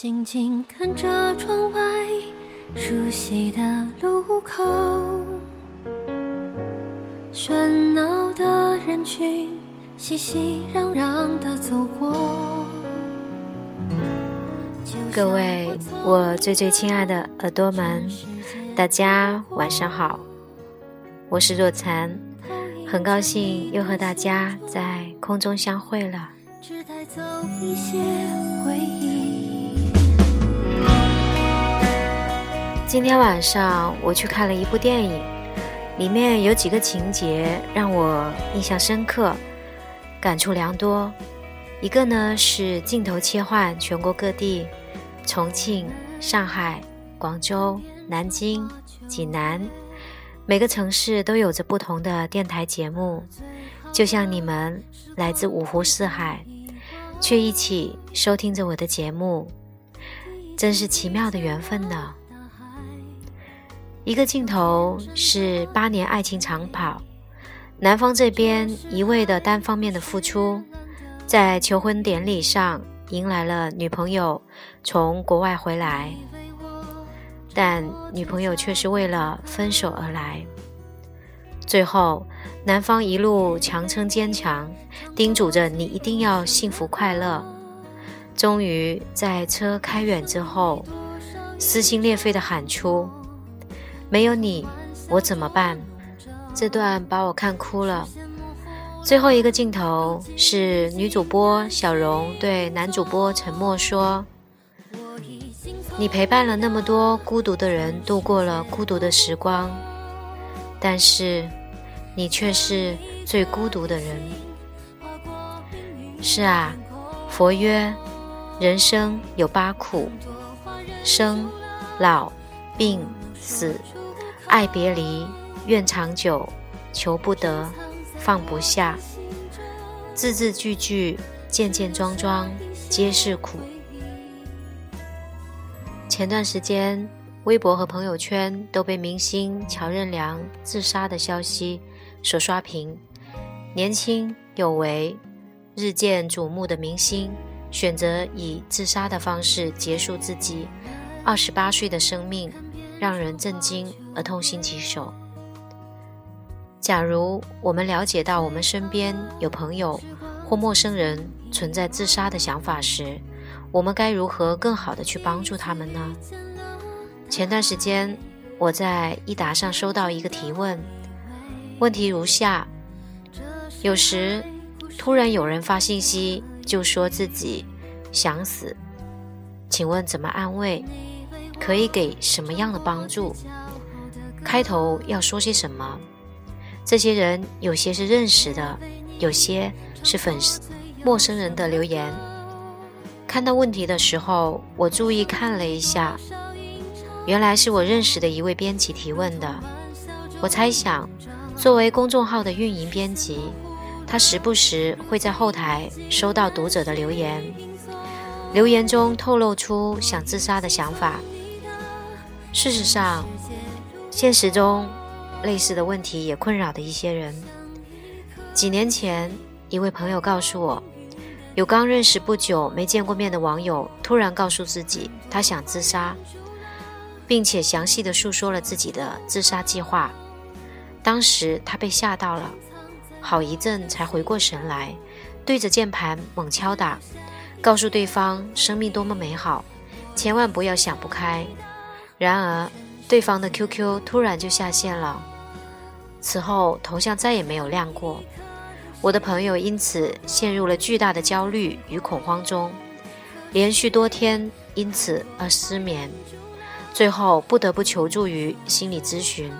静静看着窗外熟悉的路口，喧闹的人群熙熙攘攘的走过。各位，我最最亲爱的耳朵们，大家晚上好，我是若禅，很高兴又和大家在空中相会了。只带走一些回忆。今天晚上我去看了一部电影，里面有几个情节让我印象深刻，感触良多。一个呢是镜头切换全国各地，重庆、上海、广州、南京、济南，每个城市都有着不同的电台节目，就像你们来自五湖四海，却一起收听着我的节目，真是奇妙的缘分呢。一个镜头是八年爱情长跑，男方这边一味的单方面的付出，在求婚典礼上迎来了女朋友从国外回来，但女朋友却是为了分手而来。最后，男方一路强撑坚强，叮嘱着你一定要幸福快乐。终于在车开远之后，撕心裂肺的喊出。没有你，我怎么办？这段把我看哭了。最后一个镜头是女主播小荣对男主播沉默说：“你陪伴了那么多孤独的人度过了孤独的时光，但是你却是最孤独的人。”是啊，佛曰：“人生有八苦，生、老、病、四。”爱别离，怨长久，求不得，放不下，字字句句，件件桩桩，皆是苦。前段时间，微博和朋友圈都被明星乔任梁自杀的消息所刷屏。年轻有为、日渐瞩目的明星，选择以自杀的方式结束自己二十八岁的生命。让人震惊而痛心疾首。假如我们了解到我们身边有朋友或陌生人存在自杀的想法时，我们该如何更好的去帮助他们呢？前段时间我在益达上收到一个提问，问题如下：有时突然有人发信息就说自己想死，请问怎么安慰？可以给什么样的帮助？开头要说些什么？这些人有些是认识的，有些是粉丝、陌生人的留言。看到问题的时候，我注意看了一下，原来是我认识的一位编辑提问的。我猜想，作为公众号的运营编辑，他时不时会在后台收到读者的留言，留言中透露出想自杀的想法。事实上，现实中类似的问题也困扰的一些人。几年前，一位朋友告诉我，有刚认识不久、没见过面的网友突然告诉自己他想自杀，并且详细的诉说了自己的自杀计划。当时他被吓到了，好一阵才回过神来，对着键盘猛敲打，告诉对方生命多么美好，千万不要想不开。然而，对方的 QQ 突然就下线了，此后头像再也没有亮过。我的朋友因此陷入了巨大的焦虑与恐慌中，连续多天因此而失眠，最后不得不求助于心理咨询。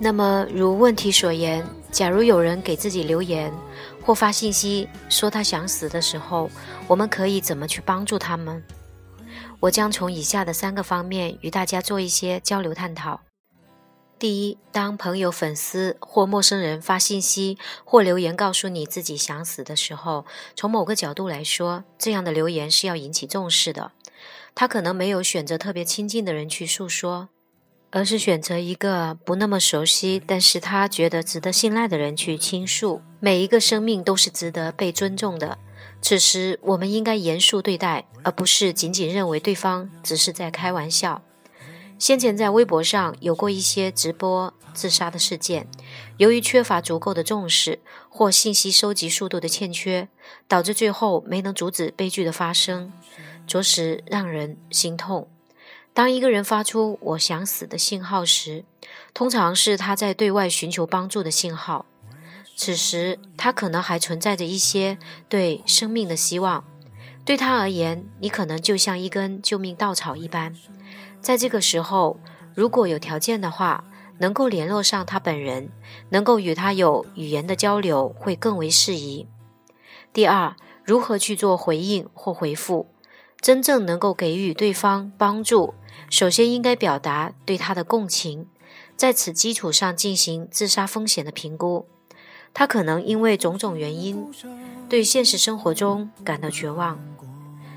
那么，如问题所言，假如有人给自己留言或发信息说他想死的时候，我们可以怎么去帮助他们？我将从以下的三个方面与大家做一些交流探讨。第一，当朋友、粉丝或陌生人发信息或留言告诉你自己想死的时候，从某个角度来说，这样的留言是要引起重视的。他可能没有选择特别亲近的人去诉说，而是选择一个不那么熟悉，但是他觉得值得信赖的人去倾诉。每一个生命都是值得被尊重的。此时我们应该严肃对待，而不是仅仅认为对方只是在开玩笑。先前在微博上有过一些直播自杀的事件，由于缺乏足够的重视或信息收集速度的欠缺，导致最后没能阻止悲剧的发生，着实让人心痛。当一个人发出“我想死”的信号时，通常是他在对外寻求帮助的信号。此时，他可能还存在着一些对生命的希望。对他而言，你可能就像一根救命稻草一般。在这个时候，如果有条件的话，能够联络上他本人，能够与他有语言的交流，会更为适宜。第二，如何去做回应或回复，真正能够给予对方帮助？首先应该表达对他的共情，在此基础上进行自杀风险的评估。他可能因为种种原因，对现实生活中感到绝望，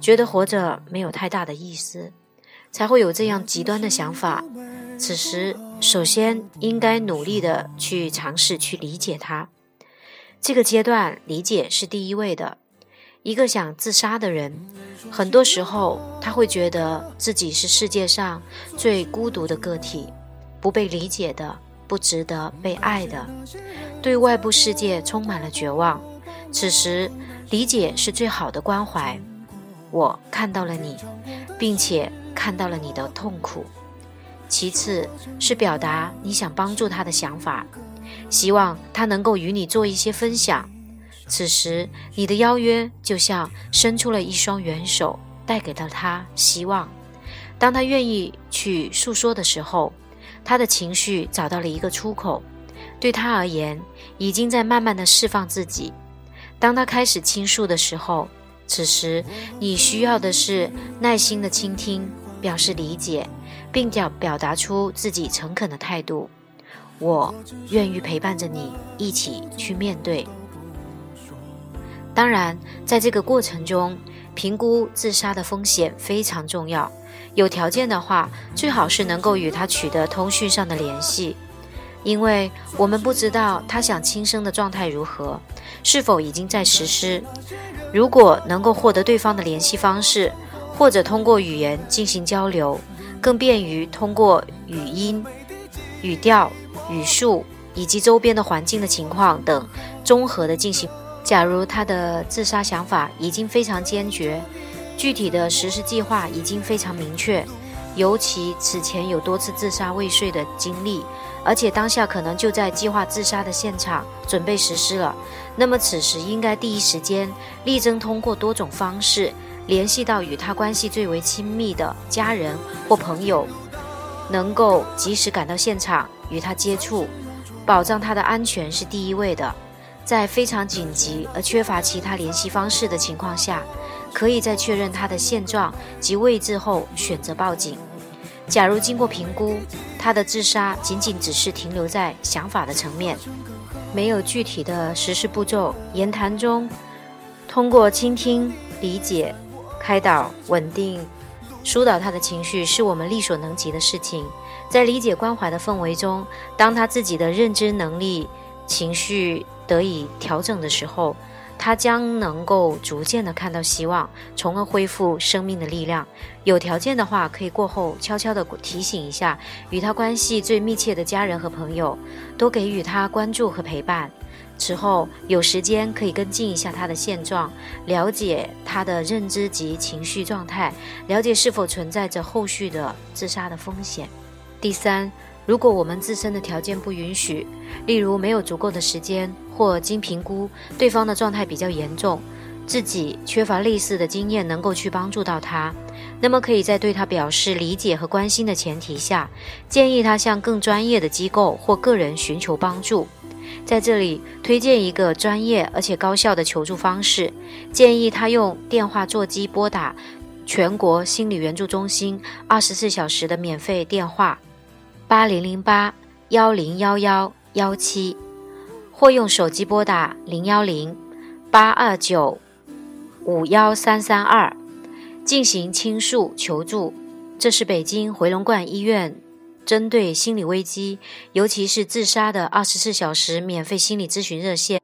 觉得活着没有太大的意思，才会有这样极端的想法。此时，首先应该努力的去尝试去理解他。这个阶段，理解是第一位的。一个想自杀的人，很多时候他会觉得自己是世界上最孤独的个体，不被理解的，不值得被爱的，对外部世界充满了绝望。此时，理解是最好的关怀。我看到了你，并且看到了你的痛苦。其次是表达你想帮助他的想法，希望他能够与你做一些分享。此时，你的邀约就像伸出了一双援手，带给了他希望。当他愿意去诉说的时候，他的情绪找到了一个出口，对他而言，已经在慢慢的释放自己。当他开始倾诉的时候，此时你需要的是耐心的倾听，表示理解，并表表达出自己诚恳的态度。我愿意陪伴着你一起去面对。当然，在这个过程中，评估自杀的风险非常重要。有条件的话，最好是能够与他取得通讯上的联系，因为我们不知道他想轻生的状态如何，是否已经在实施。如果能够获得对方的联系方式，或者通过语言进行交流，更便于通过语音、语调、语速以及周边的环境的情况等综合的进行。假如他的自杀想法已经非常坚决，具体的实施计划已经非常明确，尤其此前有多次自杀未遂的经历，而且当下可能就在计划自杀的现场准备实施了，那么此时应该第一时间力争通过多种方式联系到与他关系最为亲密的家人或朋友，能够及时赶到现场与他接触，保障他的安全是第一位的。在非常紧急而缺乏其他联系方式的情况下，可以在确认他的现状及位置后选择报警。假如经过评估，他的自杀仅仅只是停留在想法的层面，没有具体的实施步骤，言谈中通过倾听、理解、开导、稳定、疏导他的情绪，是我们力所能及的事情。在理解关怀的氛围中，当他自己的认知能力、情绪。得以调整的时候，他将能够逐渐的看到希望，从而恢复生命的力量。有条件的话，可以过后悄悄的提醒一下与他关系最密切的家人和朋友，多给予他关注和陪伴。此后有时间可以跟进一下他的现状，了解他的认知及情绪状态，了解是否存在着后续的自杀的风险。第三。如果我们自身的条件不允许，例如没有足够的时间，或经评估对方的状态比较严重，自己缺乏类似的经验能够去帮助到他，那么可以在对他表示理解和关心的前提下，建议他向更专业的机构或个人寻求帮助。在这里推荐一个专业而且高效的求助方式，建议他用电话座机拨打全国心理援助中心二十四小时的免费电话。八零零八幺零幺幺幺七，或用手机拨打零幺零八二九五幺三三二进行倾诉求助。这是北京回龙观医院针对心理危机，尤其是自杀的二十四小时免费心理咨询热线。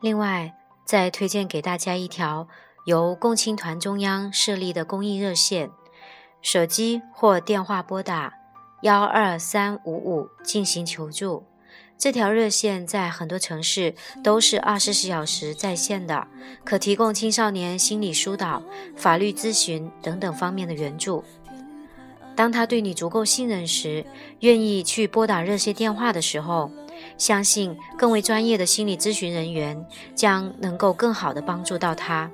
另外，再推荐给大家一条由共青团中央设立的公益热线，手机或电话拨打幺二三五五进行求助。这条热线在很多城市都是二十四小时在线的，可提供青少年心理疏导、法律咨询等等方面的援助。当他对你足够信任时，愿意去拨打热线电话的时候，相信更为专业的心理咨询人员将能够更好的帮助到他。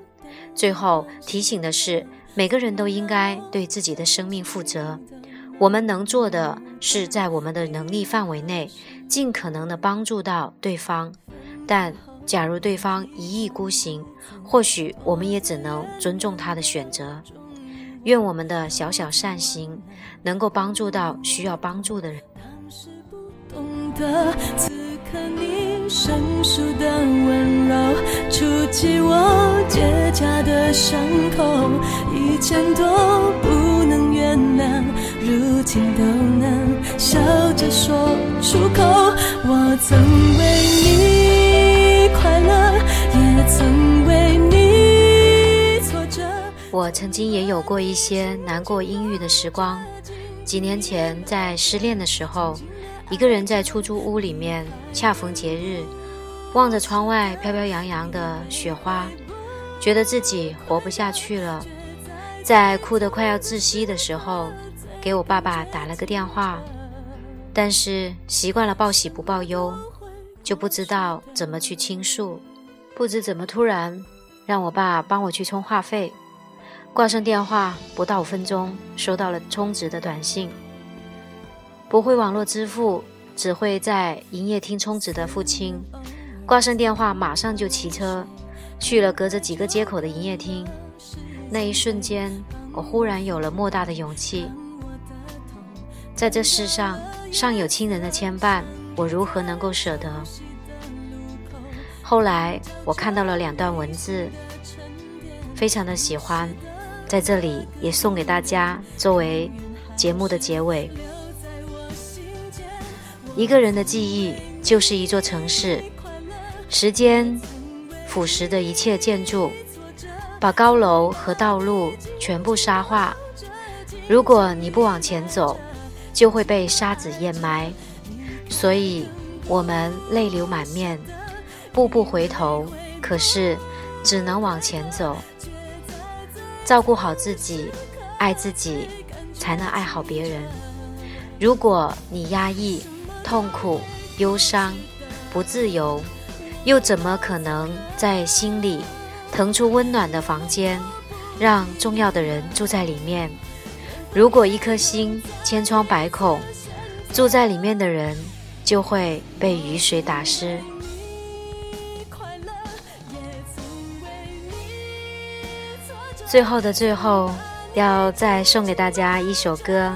最后提醒的是，每个人都应该对自己的生命负责。我们能做的是在我们的能力范围内，尽可能的帮助到对方。但假如对方一意孤行，或许我们也只能尊重他的选择。愿我们的小小善行能够帮助到需要帮助的人。如今都能笑着说出口。我曾为你快乐，也曾为你挫折。我曾经也有过一些难过阴郁的时光。几年前，在失恋的时候，一个人在出租屋里面，恰逢节日，望着窗外飘飘扬扬的雪花，觉得自己活不下去了。在哭得快要窒息的时候。给我爸爸打了个电话，但是习惯了报喜不报忧，就不知道怎么去倾诉。不知怎么突然让我爸帮我去充话费，挂上电话不到五分钟，收到了充值的短信。不会网络支付，只会在营业厅充值的父亲，挂上电话马上就骑车去了隔着几个街口的营业厅。那一瞬间，我忽然有了莫大的勇气。在这世上，尚有亲人的牵绊，我如何能够舍得？后来我看到了两段文字，非常的喜欢，在这里也送给大家，作为节目的结尾。一个人的记忆就是一座城市，时间腐蚀的一切建筑，把高楼和道路全部沙化。如果你不往前走，就会被沙子掩埋，所以我们泪流满面，步步回头，可是只能往前走。照顾好自己，爱自己，才能爱好别人。如果你压抑、痛苦、忧伤、不自由，又怎么可能在心里腾出温暖的房间，让重要的人住在里面？如果一颗心千疮百孔，住在里面的人就会被雨水打湿。最后的最后，要再送给大家一首歌，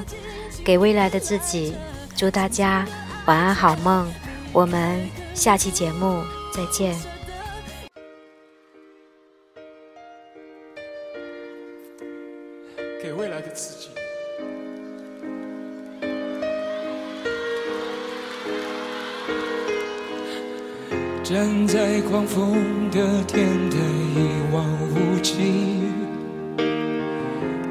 给未来的自己，祝大家晚安好梦。我们下期节目再见。站在狂风的天台，一望无际。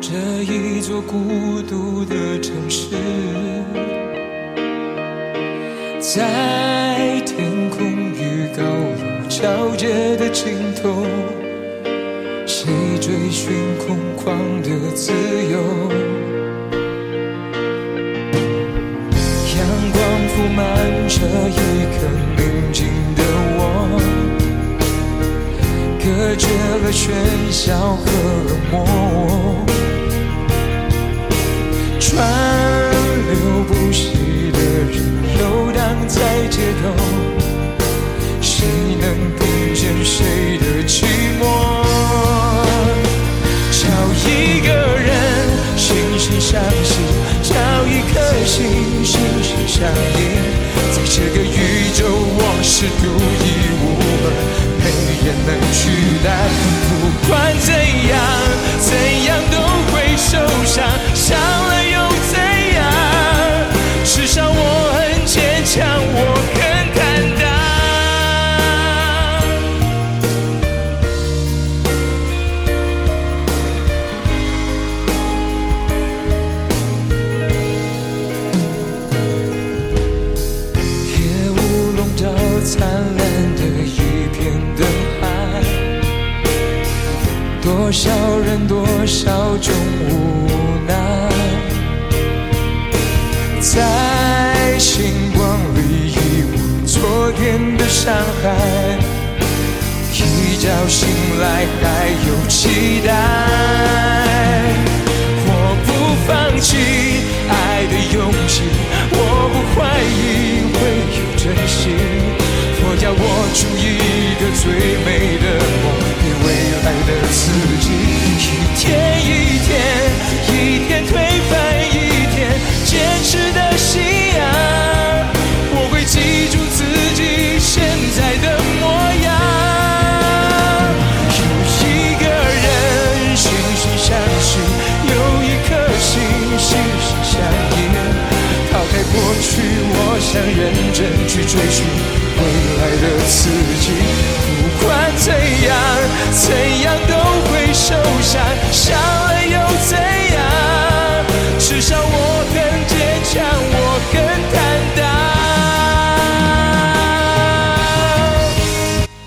这一座孤独的城市，在天空与高楼交接的尽头，谁追寻空旷的自由？阳光铺满这一颗隔绝了喧嚣和冷漠，川流不息的人游荡在街头，谁能听见谁的寂寞？找一个人心心相惜，找一颗心心心相印，在这个宇宙我是独一无二。也能取代。不管怎，伤害，一觉醒来还有期待。我不放弃爱的勇气，我不怀疑会有真心。佛教我出一个最美的梦给未来的自己，一天一天，一天推